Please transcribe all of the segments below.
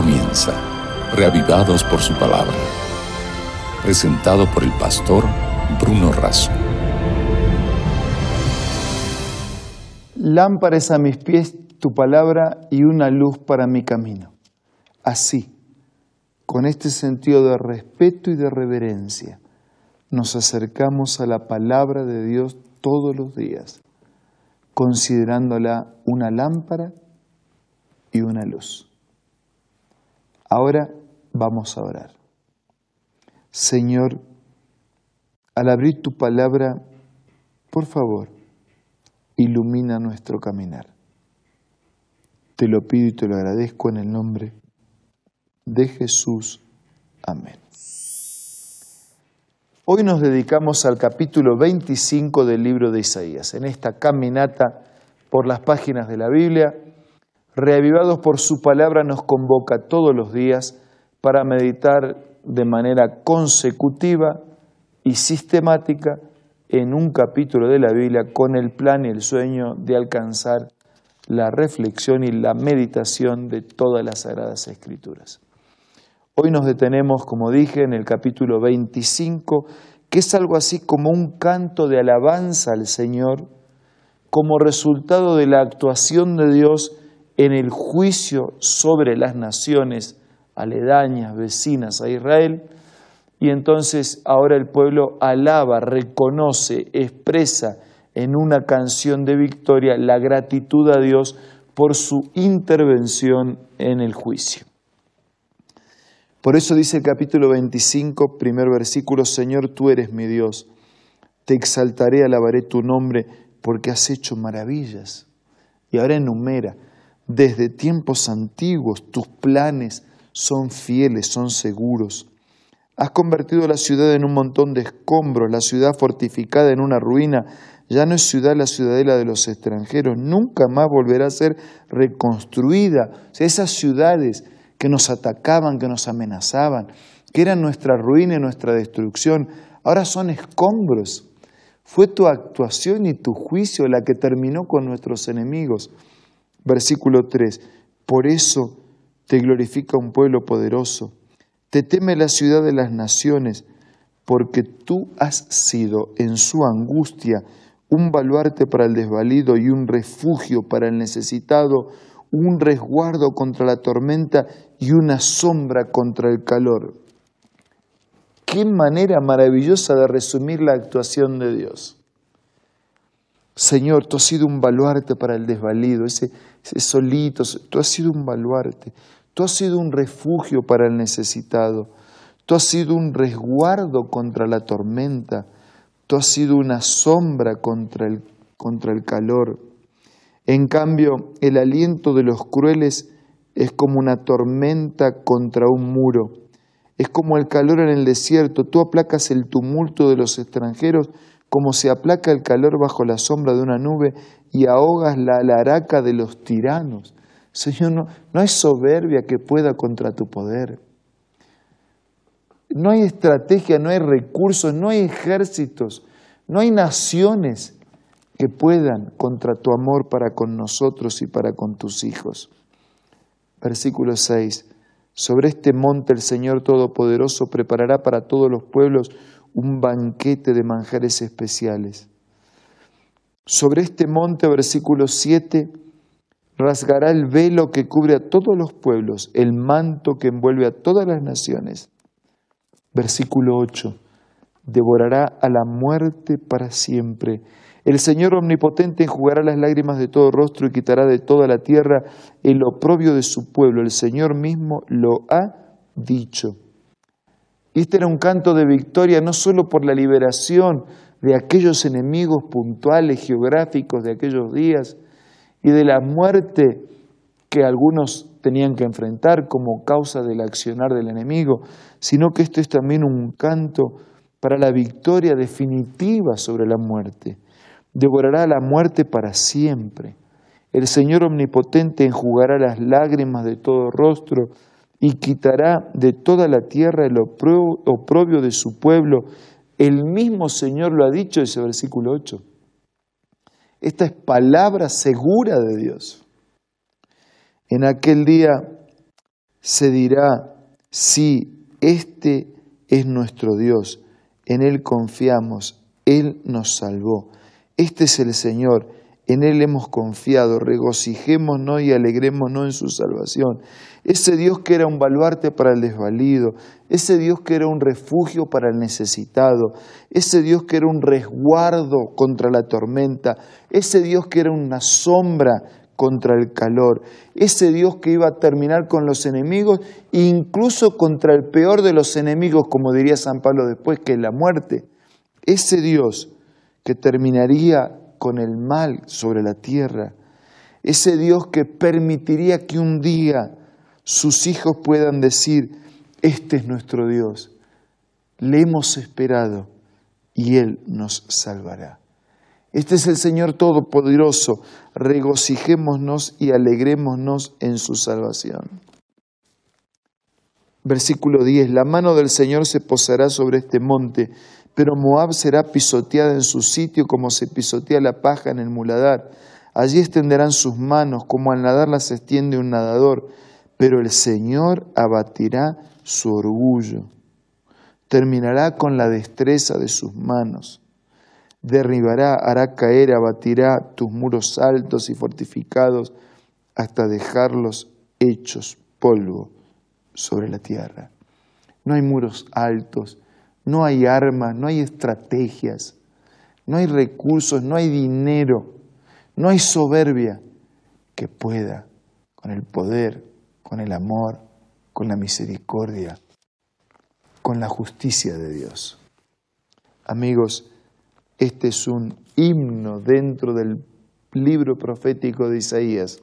comienza, reavivados por su palabra. Presentado por el pastor Bruno Razo. Lámparas a mis pies tu palabra y una luz para mi camino. Así, con este sentido de respeto y de reverencia, nos acercamos a la palabra de Dios todos los días, considerándola una lámpara y una luz. Ahora vamos a orar. Señor, al abrir tu palabra, por favor, ilumina nuestro caminar. Te lo pido y te lo agradezco en el nombre de Jesús. Amén. Hoy nos dedicamos al capítulo 25 del libro de Isaías. En esta caminata por las páginas de la Biblia, reavivados por su palabra, nos convoca todos los días para meditar de manera consecutiva y sistemática en un capítulo de la Biblia con el plan y el sueño de alcanzar la reflexión y la meditación de todas las Sagradas Escrituras. Hoy nos detenemos, como dije, en el capítulo 25, que es algo así como un canto de alabanza al Señor, como resultado de la actuación de Dios en el juicio sobre las naciones aledañas, vecinas a Israel, y entonces ahora el pueblo alaba, reconoce, expresa en una canción de victoria la gratitud a Dios por su intervención en el juicio. Por eso dice el capítulo 25, primer versículo, Señor, tú eres mi Dios, te exaltaré, alabaré tu nombre, porque has hecho maravillas. Y ahora enumera, desde tiempos antiguos tus planes son fieles, son seguros. Has convertido la ciudad en un montón de escombros, la ciudad fortificada en una ruina. Ya no es ciudad la ciudadela de los extranjeros, nunca más volverá a ser reconstruida. esas ciudades que nos atacaban, que nos amenazaban, que eran nuestra ruina y nuestra destrucción, ahora son escombros. Fue tu actuación y tu juicio la que terminó con nuestros enemigos. Versículo 3. Por eso te glorifica un pueblo poderoso. Te teme la ciudad de las naciones, porque tú has sido en su angustia un baluarte para el desvalido y un refugio para el necesitado, un resguardo contra la tormenta y una sombra contra el calor. Qué manera maravillosa de resumir la actuación de Dios. Señor, tú has sido un baluarte para el desvalido, ese, ese solito, tú has sido un baluarte, tú has sido un refugio para el necesitado, tú has sido un resguardo contra la tormenta, tú has sido una sombra contra el, contra el calor. En cambio, el aliento de los crueles es como una tormenta contra un muro. Es como el calor en el desierto. Tú aplacas el tumulto de los extranjeros como se aplaca el calor bajo la sombra de una nube y ahogas la alaraca de los tiranos. Señor, no, no hay soberbia que pueda contra tu poder. No hay estrategia, no hay recursos, no hay ejércitos, no hay naciones que puedan contra tu amor para con nosotros y para con tus hijos. Versículo 6. Sobre este monte el Señor Todopoderoso preparará para todos los pueblos un banquete de manjares especiales. Sobre este monte, versículo 7, rasgará el velo que cubre a todos los pueblos, el manto que envuelve a todas las naciones. Versículo 8, devorará a la muerte para siempre el Señor omnipotente enjugará las lágrimas de todo rostro y quitará de toda la tierra el oprobio de su pueblo. El Señor mismo lo ha dicho. Este era un canto de victoria no solo por la liberación de aquellos enemigos puntuales, geográficos de aquellos días y de la muerte que algunos tenían que enfrentar como causa del accionar del enemigo, sino que esto es también un canto para la victoria definitiva sobre la muerte devorará la muerte para siempre. El Señor omnipotente enjugará las lágrimas de todo rostro y quitará de toda la tierra el oprobio de su pueblo. El mismo Señor lo ha dicho, ese versículo 8. Esta es palabra segura de Dios. En aquel día se dirá, sí, este es nuestro Dios, en Él confiamos, Él nos salvó. Este es el Señor, en Él hemos confiado, regocijémonos y alegrémonos en su salvación. Ese Dios que era un baluarte para el desvalido, ese Dios que era un refugio para el necesitado, ese Dios que era un resguardo contra la tormenta, ese Dios que era una sombra contra el calor, ese Dios que iba a terminar con los enemigos, incluso contra el peor de los enemigos, como diría San Pablo después, que es la muerte, ese Dios que terminaría con el mal sobre la tierra, ese Dios que permitiría que un día sus hijos puedan decir, este es nuestro Dios, le hemos esperado y Él nos salvará. Este es el Señor Todopoderoso, regocijémonos y alegrémonos en su salvación. Versículo 10, la mano del Señor se posará sobre este monte, pero Moab será pisoteada en su sitio como se pisotea la paja en el muladar. Allí extenderán sus manos como al nadar las extiende un nadador, pero el Señor abatirá su orgullo, terminará con la destreza de sus manos derribará, hará caer, abatirá tus muros altos y fortificados hasta dejarlos hechos polvo sobre la tierra. No hay muros altos, no hay armas, no hay estrategias, no hay recursos, no hay dinero, no hay soberbia que pueda, con el poder, con el amor, con la misericordia, con la justicia de Dios. Amigos, este es un himno dentro del libro profético de Isaías,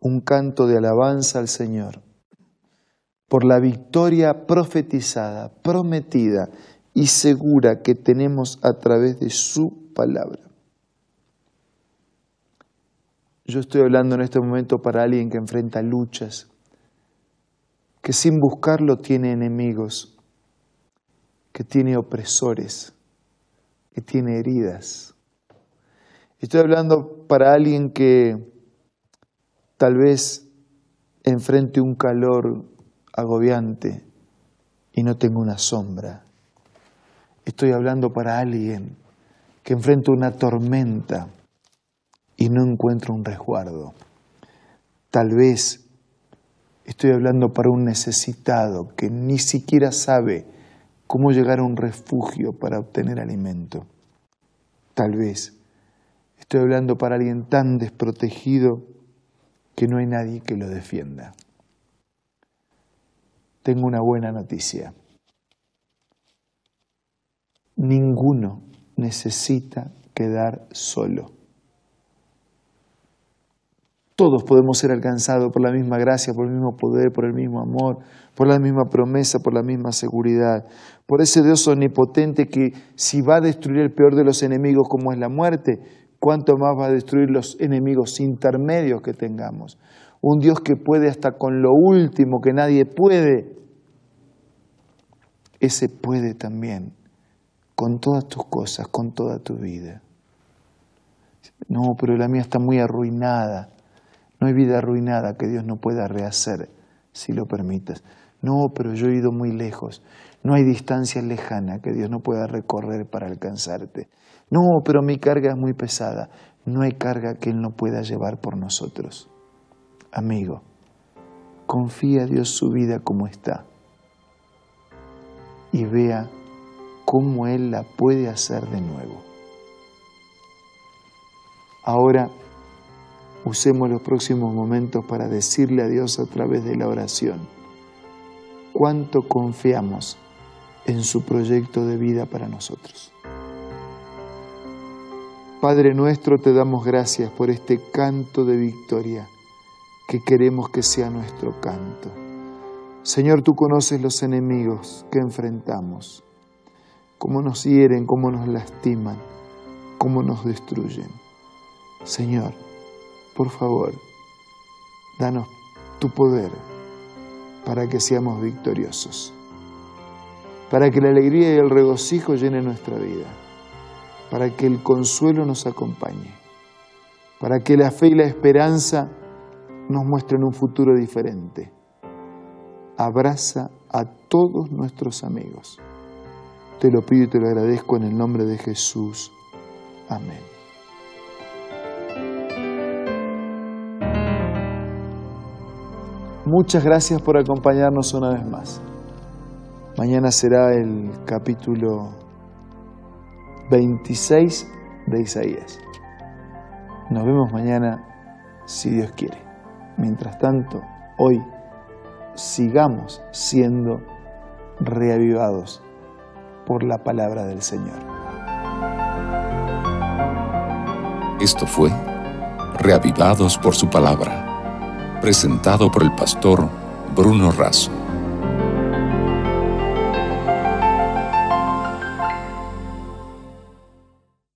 un canto de alabanza al Señor por la victoria profetizada, prometida y segura que tenemos a través de su palabra. Yo estoy hablando en este momento para alguien que enfrenta luchas, que sin buscarlo tiene enemigos, que tiene opresores, que tiene heridas. Estoy hablando para alguien que tal vez enfrente un calor agobiante y no tenga una sombra. Estoy hablando para alguien que enfrenta una tormenta y no encuentra un resguardo. Tal vez estoy hablando para un necesitado que ni siquiera sabe cómo llegar a un refugio para obtener alimento. Tal vez estoy hablando para alguien tan desprotegido que no hay nadie que lo defienda. Tengo una buena noticia. Ninguno necesita quedar solo. Todos podemos ser alcanzados por la misma gracia, por el mismo poder, por el mismo amor, por la misma promesa, por la misma seguridad, por ese Dios omnipotente que si va a destruir el peor de los enemigos como es la muerte, cuánto más va a destruir los enemigos intermedios que tengamos. Un Dios que puede hasta con lo último que nadie puede, ese puede también con todas tus cosas, con toda tu vida. No, pero la mía está muy arruinada. No hay vida arruinada que Dios no pueda rehacer si lo permitas. No, pero yo he ido muy lejos. No hay distancia lejana que Dios no pueda recorrer para alcanzarte. No, pero mi carga es muy pesada. No hay carga que Él no pueda llevar por nosotros. Amigo, confía a Dios su vida como está y vea cómo Él la puede hacer de nuevo. Ahora Usemos los próximos momentos para decirle a Dios a través de la oración cuánto confiamos en su proyecto de vida para nosotros. Padre nuestro, te damos gracias por este canto de victoria que queremos que sea nuestro canto. Señor, tú conoces los enemigos que enfrentamos, cómo nos hieren, cómo nos lastiman, cómo nos destruyen. Señor, por favor, danos tu poder para que seamos victoriosos, para que la alegría y el regocijo llenen nuestra vida, para que el consuelo nos acompañe, para que la fe y la esperanza nos muestren un futuro diferente. Abraza a todos nuestros amigos. Te lo pido y te lo agradezco en el nombre de Jesús. Amén. Muchas gracias por acompañarnos una vez más. Mañana será el capítulo 26 de Isaías. Nos vemos mañana si Dios quiere. Mientras tanto, hoy sigamos siendo reavivados por la palabra del Señor. Esto fue Reavivados por su palabra, presentado por el pastor Bruno Razo.